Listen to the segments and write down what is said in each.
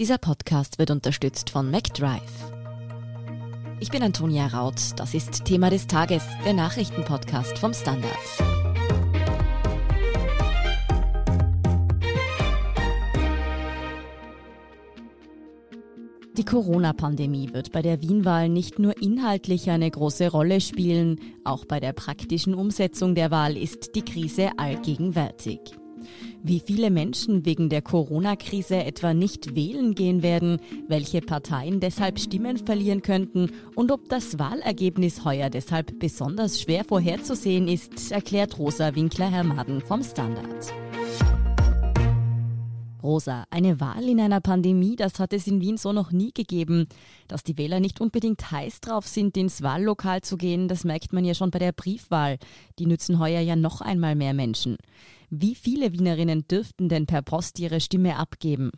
Dieser Podcast wird unterstützt von MacDrive. Ich bin Antonia Raut. Das ist Thema des Tages, der Nachrichtenpodcast vom Standard. Die Corona-Pandemie wird bei der Wien-Wahl nicht nur inhaltlich eine große Rolle spielen, auch bei der praktischen Umsetzung der Wahl ist die Krise allgegenwärtig. Wie viele Menschen wegen der Corona-Krise etwa nicht wählen gehen werden, welche Parteien deshalb Stimmen verlieren könnten und ob das Wahlergebnis heuer deshalb besonders schwer vorherzusehen ist, erklärt Rosa Winkler-Hermaden vom Standard. Rosa, eine Wahl in einer Pandemie, das hat es in Wien so noch nie gegeben. Dass die Wähler nicht unbedingt heiß drauf sind, ins Wahllokal zu gehen, das merkt man ja schon bei der Briefwahl. Die nützen heuer ja noch einmal mehr Menschen. Wie viele Wienerinnen dürften denn per Post ihre Stimme abgeben?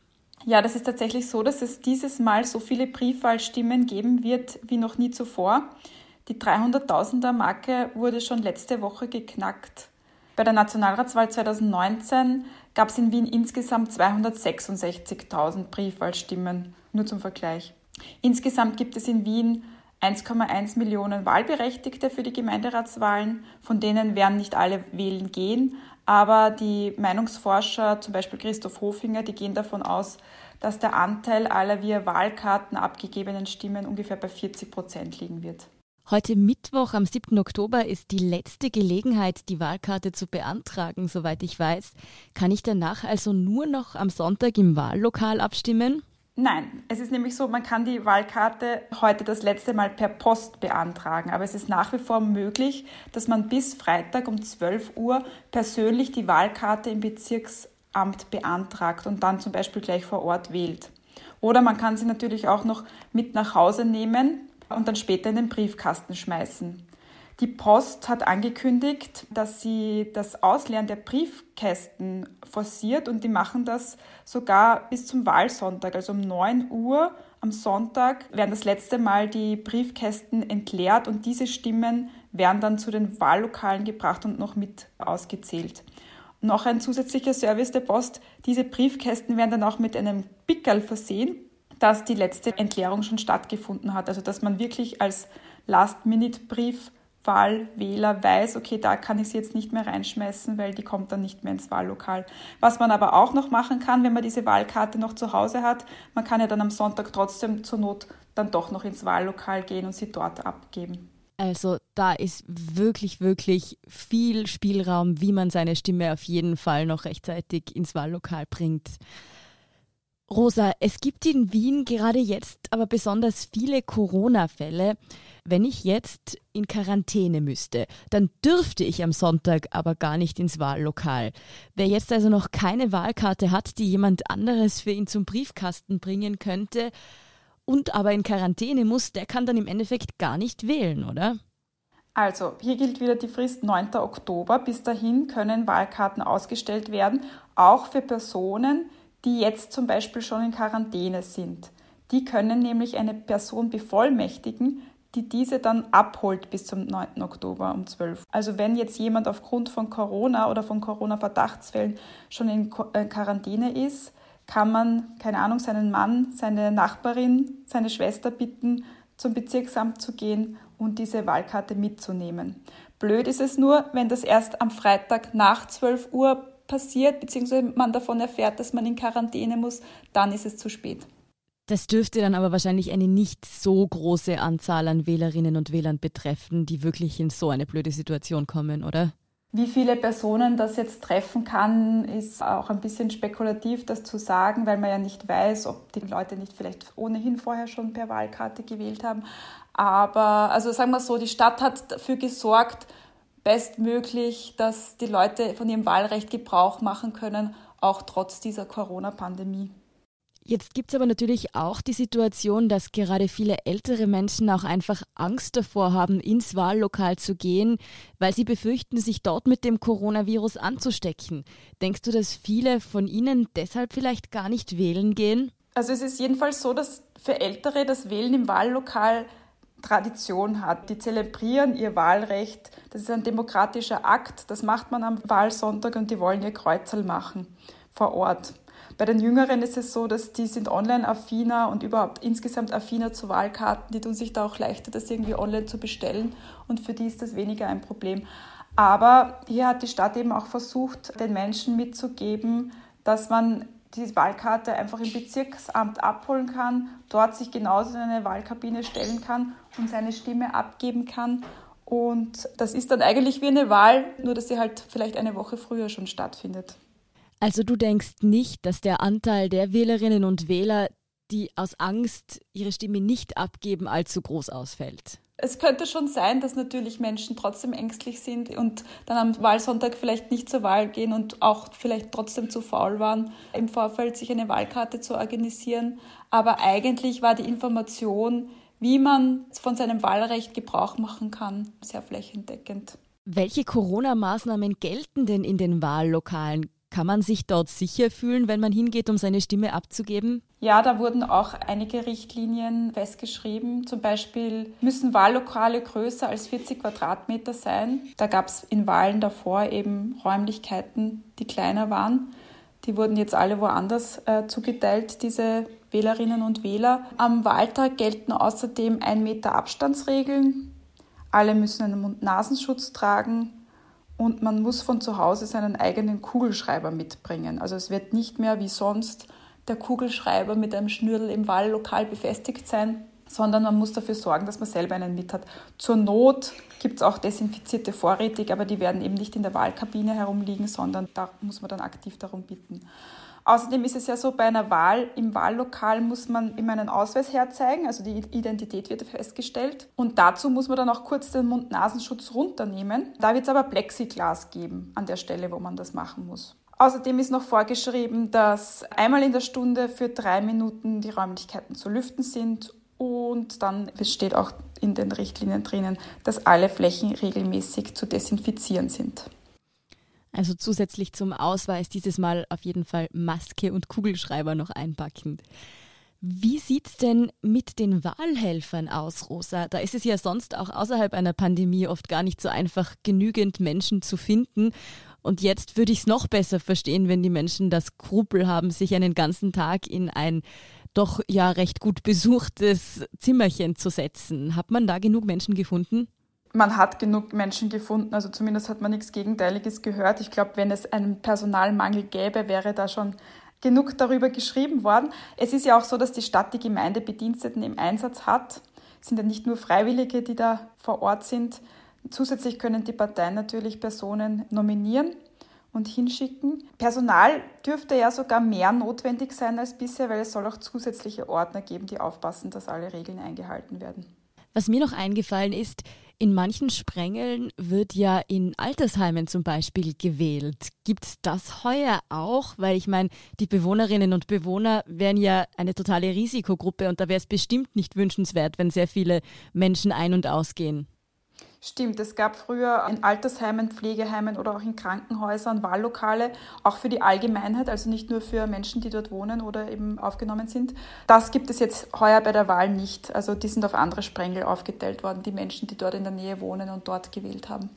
Ja, das ist tatsächlich so, dass es dieses Mal so viele Briefwahlstimmen geben wird wie noch nie zuvor. Die 300.000er Marke wurde schon letzte Woche geknackt. Bei der Nationalratswahl 2019 gab es in Wien insgesamt 266.000 Briefwahlstimmen, nur zum Vergleich. Insgesamt gibt es in Wien 1,1 Millionen Wahlberechtigte für die Gemeinderatswahlen, von denen werden nicht alle wählen gehen, aber die Meinungsforscher, zum Beispiel Christoph Hofinger, die gehen davon aus, dass der Anteil aller via Wahlkarten abgegebenen Stimmen ungefähr bei 40 Prozent liegen wird. Heute Mittwoch am 7. Oktober ist die letzte Gelegenheit, die Wahlkarte zu beantragen, soweit ich weiß. Kann ich danach also nur noch am Sonntag im Wahllokal abstimmen? Nein, es ist nämlich so, man kann die Wahlkarte heute das letzte Mal per Post beantragen, aber es ist nach wie vor möglich, dass man bis Freitag um 12 Uhr persönlich die Wahlkarte im Bezirksamt beantragt und dann zum Beispiel gleich vor Ort wählt. Oder man kann sie natürlich auch noch mit nach Hause nehmen und dann später in den Briefkasten schmeißen. Die Post hat angekündigt, dass sie das Ausleeren der Briefkästen forciert und die machen das sogar bis zum Wahlsonntag. Also um 9 Uhr am Sonntag werden das letzte Mal die Briefkästen entleert und diese Stimmen werden dann zu den Wahllokalen gebracht und noch mit ausgezählt. noch ein zusätzlicher Service der Post, diese Briefkästen werden dann auch mit einem Pickerl versehen, dass die letzte Entleerung schon stattgefunden hat. Also dass man wirklich als Last-Minute-Brief Wahlwähler weiß, okay, da kann ich sie jetzt nicht mehr reinschmeißen, weil die kommt dann nicht mehr ins Wahllokal. Was man aber auch noch machen kann, wenn man diese Wahlkarte noch zu Hause hat, man kann ja dann am Sonntag trotzdem zur Not dann doch noch ins Wahllokal gehen und sie dort abgeben. Also da ist wirklich, wirklich viel Spielraum, wie man seine Stimme auf jeden Fall noch rechtzeitig ins Wahllokal bringt. Rosa, es gibt in Wien gerade jetzt aber besonders viele Corona-Fälle. Wenn ich jetzt in Quarantäne müsste, dann dürfte ich am Sonntag aber gar nicht ins Wahllokal. Wer jetzt also noch keine Wahlkarte hat, die jemand anderes für ihn zum Briefkasten bringen könnte und aber in Quarantäne muss, der kann dann im Endeffekt gar nicht wählen, oder? Also, hier gilt wieder die Frist 9. Oktober. Bis dahin können Wahlkarten ausgestellt werden, auch für Personen, die jetzt zum Beispiel schon in Quarantäne sind. Die können nämlich eine Person bevollmächtigen, die diese dann abholt bis zum 9. Oktober um 12. Also wenn jetzt jemand aufgrund von Corona oder von Corona-Verdachtsfällen schon in äh, Quarantäne ist, kann man, keine Ahnung, seinen Mann, seine Nachbarin, seine Schwester bitten, zum Bezirksamt zu gehen und diese Wahlkarte mitzunehmen. Blöd ist es nur, wenn das erst am Freitag nach 12 Uhr passiert, beziehungsweise man davon erfährt, dass man in Quarantäne muss, dann ist es zu spät. Das dürfte dann aber wahrscheinlich eine nicht so große Anzahl an Wählerinnen und Wählern betreffen, die wirklich in so eine blöde Situation kommen, oder? Wie viele Personen das jetzt treffen kann, ist auch ein bisschen spekulativ, das zu sagen, weil man ja nicht weiß, ob die Leute nicht vielleicht ohnehin vorher schon per Wahlkarte gewählt haben. Aber, also sagen wir so, die Stadt hat dafür gesorgt, bestmöglich, dass die Leute von ihrem Wahlrecht Gebrauch machen können, auch trotz dieser Corona-Pandemie. Jetzt gibt es aber natürlich auch die Situation, dass gerade viele ältere Menschen auch einfach Angst davor haben, ins Wahllokal zu gehen, weil sie befürchten, sich dort mit dem Coronavirus anzustecken. Denkst du, dass viele von ihnen deshalb vielleicht gar nicht wählen gehen? Also es ist jedenfalls so, dass für Ältere das Wählen im Wahllokal Tradition hat. Die zelebrieren ihr Wahlrecht. Das ist ein demokratischer Akt. Das macht man am Wahlsonntag und die wollen ihr Kreuzerl machen vor Ort. Bei den Jüngeren ist es so, dass die sind online affiner und überhaupt insgesamt affiner zu Wahlkarten. Die tun sich da auch leichter, das irgendwie online zu bestellen und für die ist das weniger ein Problem. Aber hier hat die Stadt eben auch versucht, den Menschen mitzugeben, dass man die Wahlkarte einfach im Bezirksamt abholen kann, dort sich genauso in eine Wahlkabine stellen kann und seine Stimme abgeben kann. Und das ist dann eigentlich wie eine Wahl, nur dass sie halt vielleicht eine Woche früher schon stattfindet. Also du denkst nicht, dass der Anteil der Wählerinnen und Wähler, die aus Angst ihre Stimme nicht abgeben, allzu groß ausfällt? Es könnte schon sein, dass natürlich Menschen trotzdem ängstlich sind und dann am Wahlsonntag vielleicht nicht zur Wahl gehen und auch vielleicht trotzdem zu faul waren, im Vorfeld sich eine Wahlkarte zu organisieren. Aber eigentlich war die Information, wie man von seinem Wahlrecht Gebrauch machen kann, sehr flächendeckend. Welche Corona-Maßnahmen gelten denn in den Wahllokalen? Kann man sich dort sicher fühlen, wenn man hingeht, um seine Stimme abzugeben? Ja, da wurden auch einige Richtlinien festgeschrieben. Zum Beispiel müssen Wahllokale größer als 40 Quadratmeter sein. Da gab es in Wahlen davor eben Räumlichkeiten, die kleiner waren. Die wurden jetzt alle woanders äh, zugeteilt, diese Wählerinnen und Wähler. Am Wahltag gelten außerdem ein Meter Abstandsregeln. Alle müssen einen Mund-Nasenschutz tragen und man muss von zu Hause seinen eigenen Kugelschreiber mitbringen. Also es wird nicht mehr wie sonst der Kugelschreiber mit einem Schnürl im Wahllokal befestigt sein, sondern man muss dafür sorgen, dass man selber einen mit hat. Zur Not gibt es auch desinfizierte vorrätig, aber die werden eben nicht in der Wahlkabine herumliegen, sondern da muss man dann aktiv darum bitten. Außerdem ist es ja so, bei einer Wahl im Wahllokal muss man immer einen Ausweis herzeigen, also die Identität wird festgestellt. Und dazu muss man dann auch kurz den Mund-Nasenschutz runternehmen. Da wird es aber Plexiglas geben an der Stelle, wo man das machen muss. Außerdem ist noch vorgeschrieben, dass einmal in der Stunde für drei Minuten die Räumlichkeiten zu lüften sind und dann steht auch in den Richtlinien drinnen, dass alle Flächen regelmäßig zu desinfizieren sind. Also zusätzlich zum Ausweis dieses Mal auf jeden Fall Maske und Kugelschreiber noch einpacken. Wie sieht es denn mit den Wahlhelfern aus, Rosa? Da ist es ja sonst auch außerhalb einer Pandemie oft gar nicht so einfach, genügend Menschen zu finden. Und jetzt würde ich es noch besser verstehen, wenn die Menschen das Skrupel haben, sich einen ganzen Tag in ein doch ja recht gut besuchtes Zimmerchen zu setzen. Hat man da genug Menschen gefunden? Man hat genug Menschen gefunden, also zumindest hat man nichts Gegenteiliges gehört. Ich glaube, wenn es einen Personalmangel gäbe, wäre da schon genug darüber geschrieben worden. Es ist ja auch so, dass die Stadt die Gemeindebediensteten im Einsatz hat. Es sind ja nicht nur Freiwillige, die da vor Ort sind. Zusätzlich können die Parteien natürlich Personen nominieren und hinschicken. Personal dürfte ja sogar mehr notwendig sein als bisher, weil es soll auch zusätzliche Ordner geben, die aufpassen, dass alle Regeln eingehalten werden. Was mir noch eingefallen ist, in manchen Sprengeln wird ja in Altersheimen zum Beispiel gewählt. Gibt es das heuer auch? Weil ich meine, die Bewohnerinnen und Bewohner wären ja eine totale Risikogruppe und da wäre es bestimmt nicht wünschenswert, wenn sehr viele Menschen ein- und ausgehen. Stimmt, es gab früher in Altersheimen, Pflegeheimen oder auch in Krankenhäusern Wahllokale, auch für die Allgemeinheit, also nicht nur für Menschen, die dort wohnen oder eben aufgenommen sind. Das gibt es jetzt heuer bei der Wahl nicht. Also die sind auf andere Sprengel aufgeteilt worden, die Menschen, die dort in der Nähe wohnen und dort gewählt haben.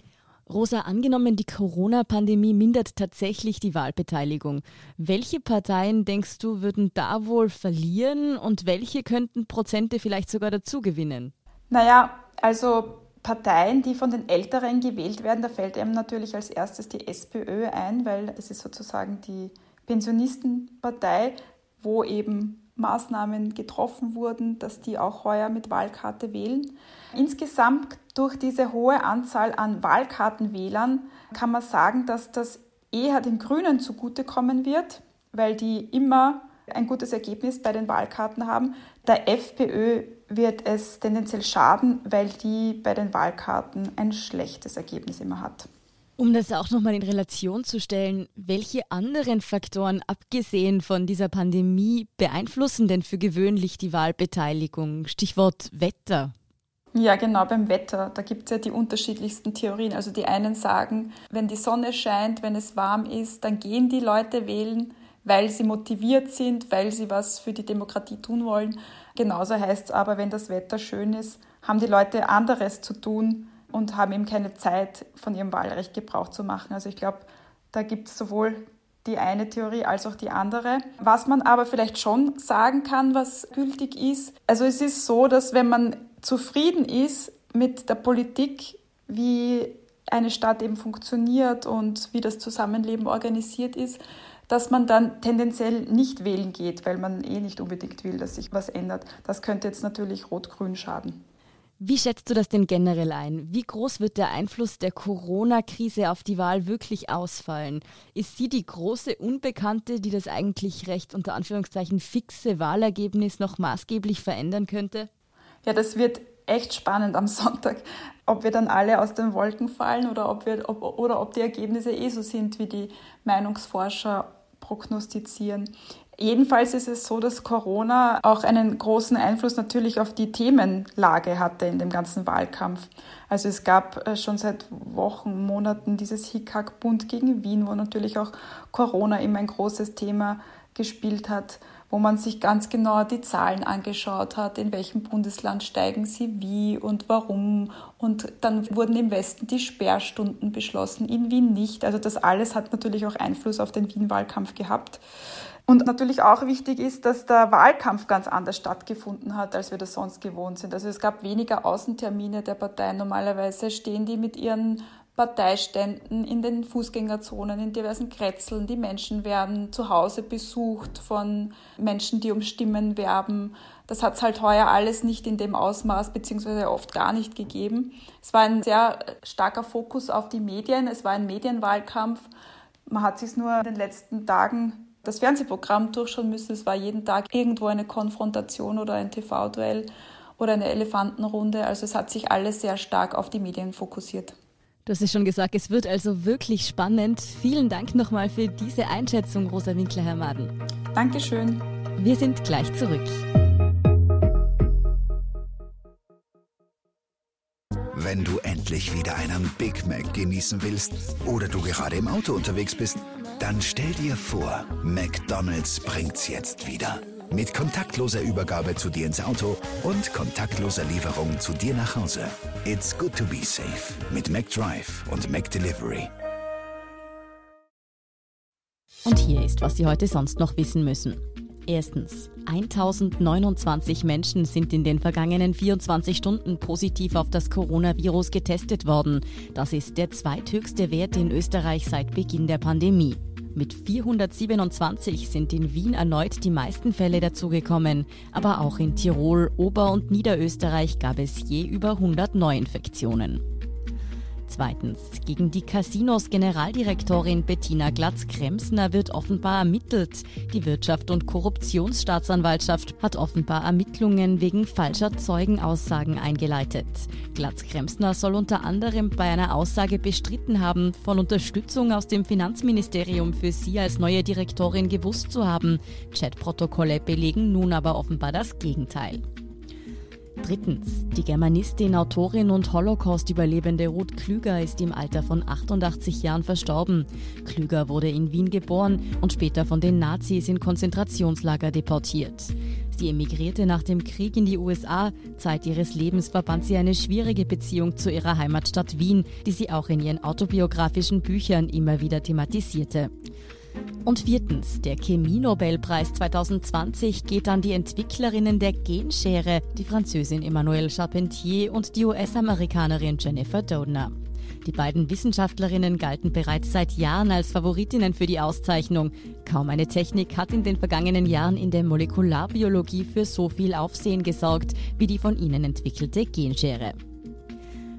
Rosa, angenommen, die Corona-Pandemie mindert tatsächlich die Wahlbeteiligung. Welche Parteien, denkst du, würden da wohl verlieren und welche könnten Prozente vielleicht sogar dazu gewinnen? Naja, also Parteien, die von den Älteren gewählt werden, da fällt einem natürlich als erstes die SPÖ ein, weil das ist sozusagen die Pensionistenpartei, wo eben Maßnahmen getroffen wurden, dass die auch heuer mit Wahlkarte wählen. Insgesamt durch diese hohe Anzahl an Wahlkartenwählern kann man sagen, dass das eher den Grünen zugutekommen wird, weil die immer ein gutes Ergebnis bei den Wahlkarten haben. Der FPÖ wird es tendenziell schaden, weil die bei den Wahlkarten ein schlechtes Ergebnis immer hat. Um das auch nochmal in Relation zu stellen, welche anderen Faktoren, abgesehen von dieser Pandemie, beeinflussen denn für gewöhnlich die Wahlbeteiligung? Stichwort Wetter. Ja, genau, beim Wetter. Da gibt es ja die unterschiedlichsten Theorien. Also die einen sagen, wenn die Sonne scheint, wenn es warm ist, dann gehen die Leute wählen, weil sie motiviert sind, weil sie was für die Demokratie tun wollen. Genauso heißt es aber, wenn das Wetter schön ist, haben die Leute anderes zu tun und haben eben keine Zeit, von ihrem Wahlrecht Gebrauch zu machen. Also ich glaube, da gibt es sowohl die eine Theorie als auch die andere. Was man aber vielleicht schon sagen kann, was gültig ist, also es ist so, dass wenn man zufrieden ist mit der Politik, wie eine Stadt eben funktioniert und wie das Zusammenleben organisiert ist, dass man dann tendenziell nicht wählen geht, weil man eh nicht unbedingt will, dass sich was ändert. Das könnte jetzt natürlich Rot-Grün schaden. Wie schätzt du das denn generell ein? Wie groß wird der Einfluss der Corona-Krise auf die Wahl wirklich ausfallen? Ist sie die große Unbekannte, die das eigentlich recht unter Anführungszeichen fixe Wahlergebnis noch maßgeblich verändern könnte? Ja, das wird echt spannend am Sonntag, ob wir dann alle aus den Wolken fallen oder ob, wir, ob, oder ob die Ergebnisse eh so sind, wie die Meinungsforscher prognostizieren. Jedenfalls ist es so, dass Corona auch einen großen Einfluss natürlich auf die Themenlage hatte in dem ganzen Wahlkampf. Also es gab äh, schon seit Wochen, Monaten dieses Hickhack-Bund gegen Wien, wo natürlich auch Corona immer ein großes Thema gespielt hat, wo man sich ganz genau die Zahlen angeschaut hat, in welchem Bundesland steigen sie wie und warum. Und dann wurden im Westen die Sperrstunden beschlossen, in Wien nicht. Also das alles hat natürlich auch Einfluss auf den Wien-Wahlkampf gehabt. Und natürlich auch wichtig ist, dass der Wahlkampf ganz anders stattgefunden hat, als wir das sonst gewohnt sind. Also es gab weniger Außentermine der Parteien. Normalerweise stehen die mit ihren Parteiständen in den Fußgängerzonen, in diversen Kretzeln. Die Menschen werden zu Hause besucht von Menschen, die um Stimmen werben. Das hat es halt heuer alles nicht in dem Ausmaß beziehungsweise oft gar nicht gegeben. Es war ein sehr starker Fokus auf die Medien. Es war ein Medienwahlkampf. Man hat sich nur in den letzten Tagen das Fernsehprogramm durchschauen müssen. Es war jeden Tag irgendwo eine Konfrontation oder ein TV-Duell oder eine Elefantenrunde. Also es hat sich alles sehr stark auf die Medien fokussiert. Du hast es schon gesagt, es wird also wirklich spannend. Vielen Dank nochmal für diese Einschätzung, Rosa Winkler-Hermaden. Dankeschön. Wir sind gleich zurück. Wenn du endlich wieder einen Big Mac genießen willst oder du gerade im Auto unterwegs bist, dann stell dir vor, McDonald's bringt's jetzt wieder. Mit kontaktloser Übergabe zu dir ins Auto und kontaktloser Lieferung zu dir nach Hause. It's good to be safe mit McDrive und McDelivery. Und hier ist, was Sie heute sonst noch wissen müssen. Erstens, 1029 Menschen sind in den vergangenen 24 Stunden positiv auf das Coronavirus getestet worden. Das ist der zweithöchste Wert in Österreich seit Beginn der Pandemie. Mit 427 sind in Wien erneut die meisten Fälle dazugekommen, aber auch in Tirol, Ober- und Niederösterreich gab es je über 100 Neuinfektionen. Zweitens, gegen die Casinos Generaldirektorin Bettina Glatz-Kremsner wird offenbar ermittelt. Die Wirtschaft- und Korruptionsstaatsanwaltschaft hat offenbar Ermittlungen wegen falscher Zeugenaussagen eingeleitet. Glatz-Kremsner soll unter anderem bei einer Aussage bestritten haben, von Unterstützung aus dem Finanzministerium für sie als neue Direktorin gewusst zu haben. Chatprotokolle belegen nun aber offenbar das Gegenteil. Drittens. Die Germanistin, Autorin und Holocaust-Überlebende Ruth Klüger ist im Alter von 88 Jahren verstorben. Klüger wurde in Wien geboren und später von den Nazis in Konzentrationslager deportiert. Sie emigrierte nach dem Krieg in die USA. Zeit ihres Lebens verband sie eine schwierige Beziehung zu ihrer Heimatstadt Wien, die sie auch in ihren autobiografischen Büchern immer wieder thematisierte. Und viertens, der Chemie-Nobelpreis 2020 geht an die Entwicklerinnen der Genschere, die Französin Emmanuelle Charpentier und die US-Amerikanerin Jennifer Doudna. Die beiden Wissenschaftlerinnen galten bereits seit Jahren als Favoritinnen für die Auszeichnung. Kaum eine Technik hat in den vergangenen Jahren in der Molekularbiologie für so viel Aufsehen gesorgt wie die von ihnen entwickelte Genschere.